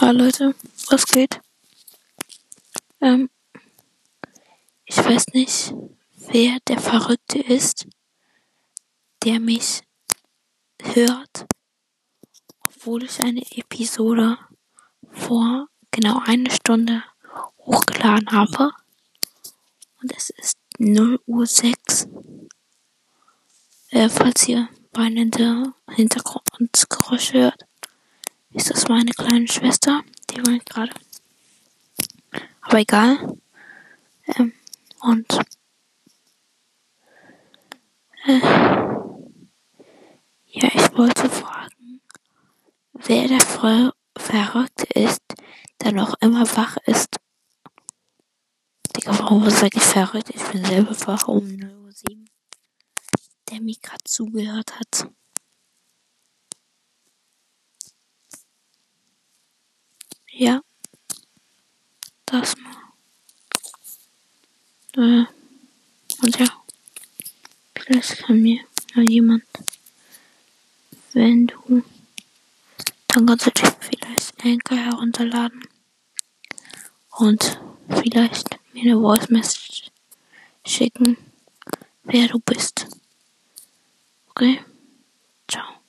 Hallo Leute, was geht? Ähm, ich weiß nicht, wer der Verrückte ist, der mich hört, obwohl ich eine Episode vor genau eine Stunde hochgeladen habe. Und es ist 0 Uhr 6. Äh, falls ihr weinende Hintergrundgeräusche hört, ist das meine kleine Schwester. Die weint gerade. Aber egal. Ähm, und äh, ja, ich wollte fragen, wer der Ver Verrückte ist, der noch immer wach ist. Digga, warum sag ich verrückt? Ich bin selber wach um 0.07 Uhr. Der mir gerade zugehört hat. Ja. Das mal. Äh, und ja. Vielleicht kann mir mal jemand, wenn du, dann kannst du dich vielleicht Anchor herunterladen und vielleicht mir eine Voice Message schicken, wer du bist. Okay? Ciao.